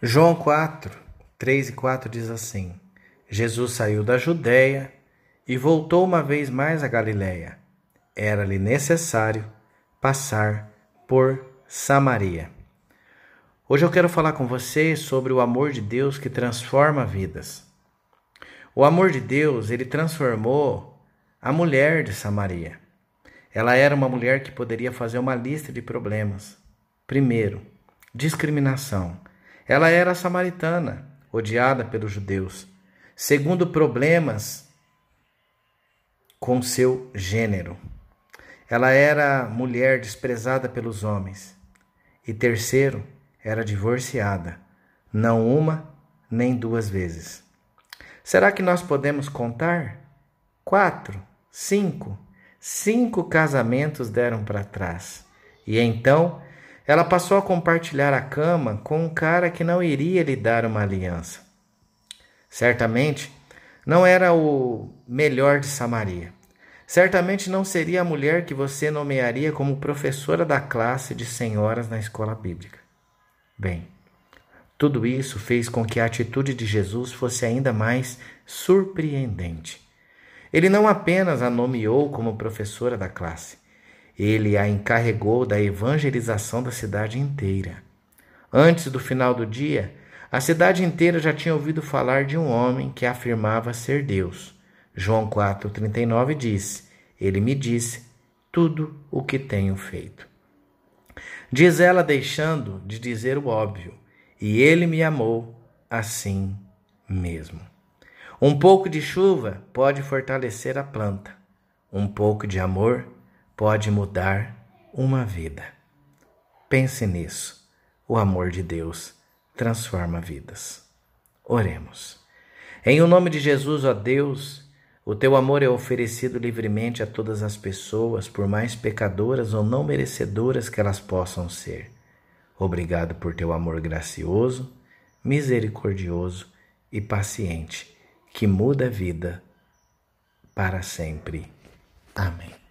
João 4, 3 e 4 diz assim: Jesus saiu da Judéia e voltou uma vez mais a Galiléia. Era-lhe necessário passar por Samaria. Hoje eu quero falar com você sobre o amor de Deus que transforma vidas. O amor de Deus, ele transformou a mulher de Samaria. Ela era uma mulher que poderia fazer uma lista de problemas. Primeiro, discriminação. Ela era samaritana, odiada pelos judeus. Segundo, problemas com seu gênero. Ela era mulher desprezada pelos homens. E terceiro, era divorciada, não uma nem duas vezes. Será que nós podemos contar? Quatro, cinco, cinco casamentos deram para trás. E então ela passou a compartilhar a cama com um cara que não iria lhe dar uma aliança. Certamente não era o melhor de Samaria. Certamente não seria a mulher que você nomearia como professora da classe de senhoras na escola bíblica. Bem, tudo isso fez com que a atitude de Jesus fosse ainda mais surpreendente. Ele não apenas a nomeou como professora da classe, ele a encarregou da evangelização da cidade inteira. Antes do final do dia, a cidade inteira já tinha ouvido falar de um homem que afirmava ser Deus. João 4,39 diz: Ele me disse tudo o que tenho feito. Diz ela, deixando de dizer o óbvio, e ele me amou assim mesmo. Um pouco de chuva pode fortalecer a planta, um pouco de amor pode mudar uma vida. Pense nisso. O amor de Deus transforma vidas. Oremos. Em o nome de Jesus, ó Deus, o teu amor é oferecido livremente a todas as pessoas, por mais pecadoras ou não merecedoras que elas possam ser. Obrigado por teu amor gracioso, misericordioso e paciente, que muda a vida para sempre. Amém.